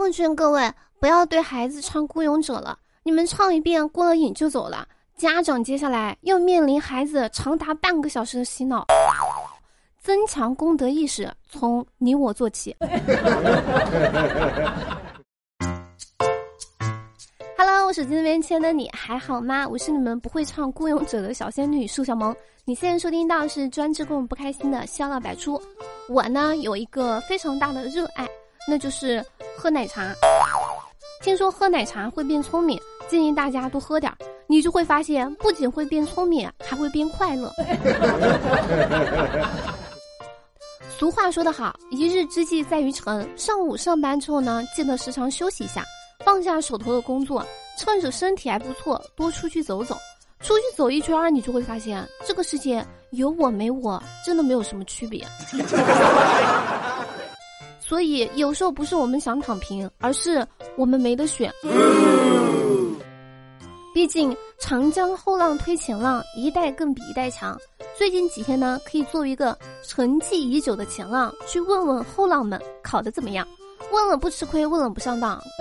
奉劝各位不要对孩子唱《孤勇者》了，你们唱一遍过了瘾就走了。家长接下来要面临孩子长达半个小时的洗脑，增强公德意识，从你我做起。Hello，我手机那边亲爱的你还好吗？我是你们不会唱《孤勇者》的小仙女苏小萌。你现在收听到是专治各种不开心的笑料百出。我呢有一个非常大的热爱，那就是喝奶茶。听说喝奶茶会变聪明，建议大家多喝点儿。你就会发现，不仅会变聪明，还会变快乐。俗话说得好，一日之计在于晨。上午上班之后呢，记得时常休息一下，放下手头的工作，趁着身体还不错，多出去走走。出去走一圈，你就会发现，这个世界有我没我，真的没有什么区别。所以有时候不是我们想躺平，而是我们没得选。毕竟长江后浪推前浪，一代更比一代强。最近几天呢，可以作为一个沉寂已久的前浪，去问问后浪们考的怎么样。问了不吃亏，问了不上当。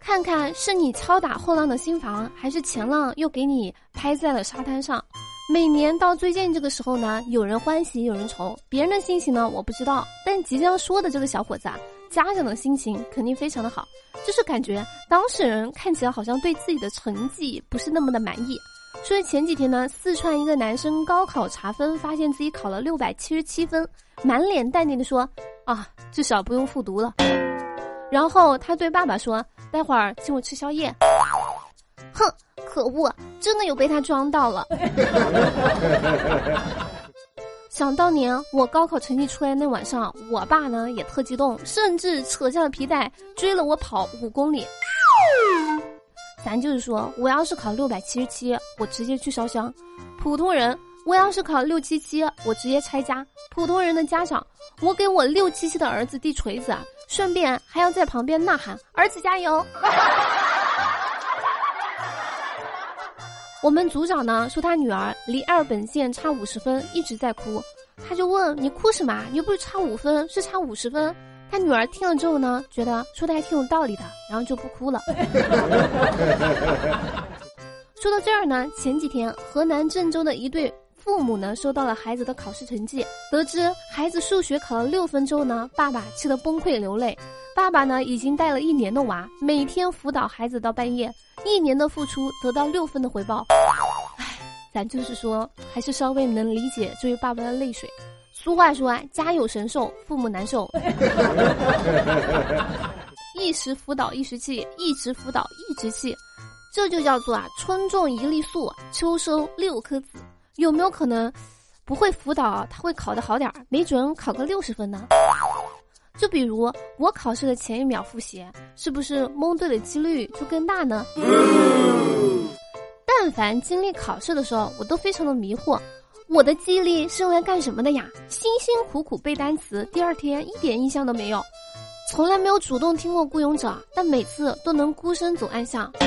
看看是你敲打后浪的心房，还是前浪又给你拍在了沙滩上。每年到最近这个时候呢，有人欢喜有人愁，别人的心情呢我不知道，但即将说的这个小伙子啊。家长的心情肯定非常的好，就是感觉当事人看起来好像对自己的成绩不是那么的满意。所以前几天呢，四川一个男生高考查分，发现自己考了六百七十七分，满脸淡定的说：“啊，至少不用复读了。”然后他对爸爸说：“待会儿请我吃宵夜。”哼，可恶，真的有被他装到了。想当年我高考成绩出来那晚上，我爸呢也特激动，甚至扯下了皮带追了我跑五公里。咱就是说，我要是考六百七十七，我直接去烧香；普通人，我要是考六七七，我直接拆家；普通人的家长，我给我六七七的儿子递锤子，顺便还要在旁边呐喊：“儿子加油！” 我们组长呢说他女儿离二本线差五十分，一直在哭。他就问你哭什么？你又不是差五分，是差五十分。他女儿听了之后呢，觉得说的还挺有道理的，然后就不哭了。说到这儿呢，前几天河南郑州的一对父母呢收到了孩子的考试成绩，得知孩子数学考了六分之后呢，爸爸气得崩溃流泪。爸爸呢已经带了一年的娃，每天辅导孩子到半夜。一年的付出得到六分的回报，唉，咱就是说，还是稍微能理解这位爸爸的泪水。俗话说啊，家有神兽，父母难受。一时辅导一时气，一直辅导一直气，这就叫做啊，春种一粒粟，秋收六颗子。有没有可能，不会辅导他会考得好点儿，没准考个六十分呢？就比如我考试的前一秒复习，是不是蒙对的几率就更大呢？但凡经历考试的时候，我都非常的迷惑，我的记忆力是用来干什么的呀？辛辛苦苦背单词，第二天一点印象都没有，从来没有主动听过《孤勇者》，但每次都能孤身走暗巷。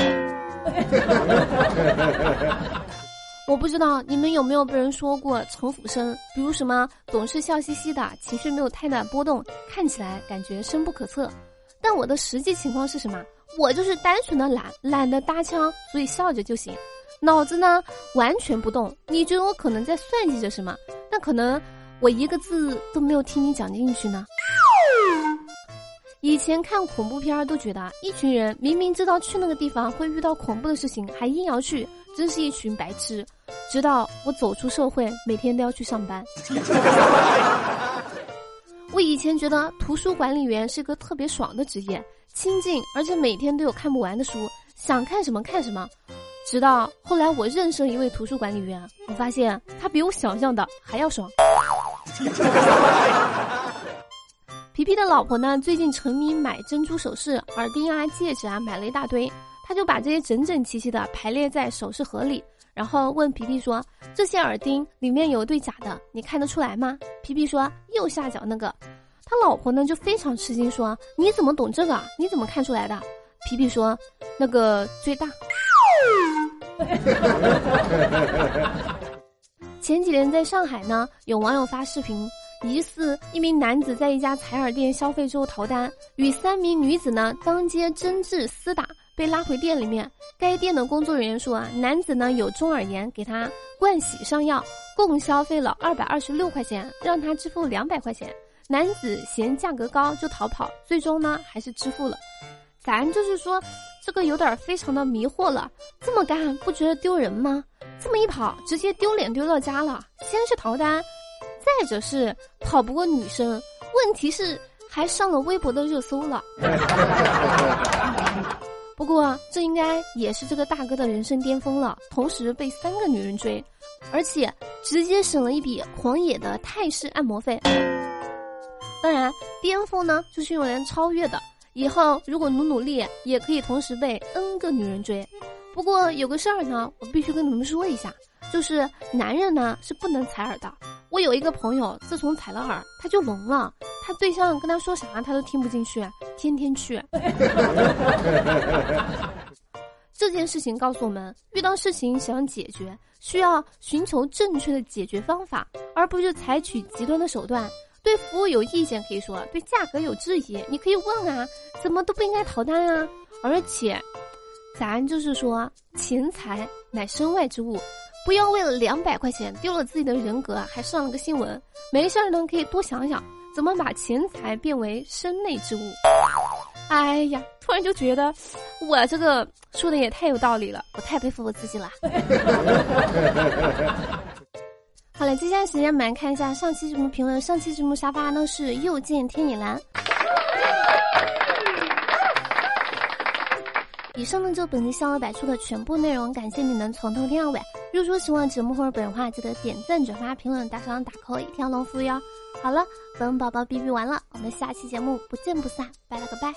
我不知道你们有没有被人说过城府深，比如什么总是笑嘻嘻的，情绪没有太大波动，看起来感觉深不可测。但我的实际情况是什么？我就是单纯的懒，懒得搭腔，所以笑着就行，脑子呢完全不动。你觉得我可能在算计着什么？那可能我一个字都没有听你讲进去呢。以前看恐怖片都觉得一群人明明知道去那个地方会遇到恐怖的事情，还硬要去，真是一群白痴。直到我走出社会，每天都要去上班。我以前觉得图书管理员是个特别爽的职业，清静，而且每天都有看不完的书，想看什么看什么。直到后来我认识了一位图书管理员，我发现他比我想象的还要爽。皮皮的老婆呢，最近沉迷买珍珠首饰、耳钉啊、戒指啊，买了一大堆，他就把这些整整齐齐的排列在首饰盒里。然后问皮皮说：“这些耳钉里面有一对假的，你看得出来吗？”皮皮说：“右下角那个。”他老婆呢就非常吃惊说：“你怎么懂这个？你怎么看出来的？”皮皮说：“那个最大。”前几天在上海呢，有网友发视频，疑似一名男子在一家采耳店消费之后逃单，与三名女子呢当街争执厮打，被拉回店里面。该店的工作人员说啊，男子呢有中耳炎，给他灌洗上药，共消费了二百二十六块钱，让他支付两百块钱。男子嫌价格高就逃跑，最终呢还是支付了。咱就是说，这个有点非常的迷惑了，这么干不觉得丢人吗？这么一跑，直接丢脸丢到家了。先是逃单，再者是跑不过女生，问题是还上了微博的热搜了。不过这应该也是这个大哥的人生巅峰了，同时被三个女人追，而且直接省了一笔狂野的泰式按摩费。当然，巅峰呢就是用来超越的。以后如果努努力，也可以同时被 N 个女人追。不过有个事儿呢，我必须跟你们说一下，就是男人呢是不能采耳的。我有一个朋友，自从采了耳，他就聋了。他对象跟他说啥，他都听不进去，天天去。这件事情告诉我们，遇到事情想解决，需要寻求正确的解决方法，而不是采取极端的手段。对服务有意见可以说，对价格有质疑，你可以问啊，怎么都不应该逃单啊。而且，咱就是说，钱财乃身外之物，不要为了两百块钱丢了自己的人格，还上了个新闻。没事儿呢，可以多想想怎么把钱财变为身内之物。哎呀，突然就觉得我这个说的也太有道理了，我太佩服我自己了。好了，接下来时间我们来看一下上期节目评论。上期节目沙发呢是又见天野蓝。以上呢就本期笑乐百出的全部内容，感谢你能从头听到尾。如果说喜欢节目或者本人话，记得点赞、转发、评论、打赏、打 call，一条龙服务哟。好了，本宝宝哔哔完了，我们下期节目不见不散，拜了个拜。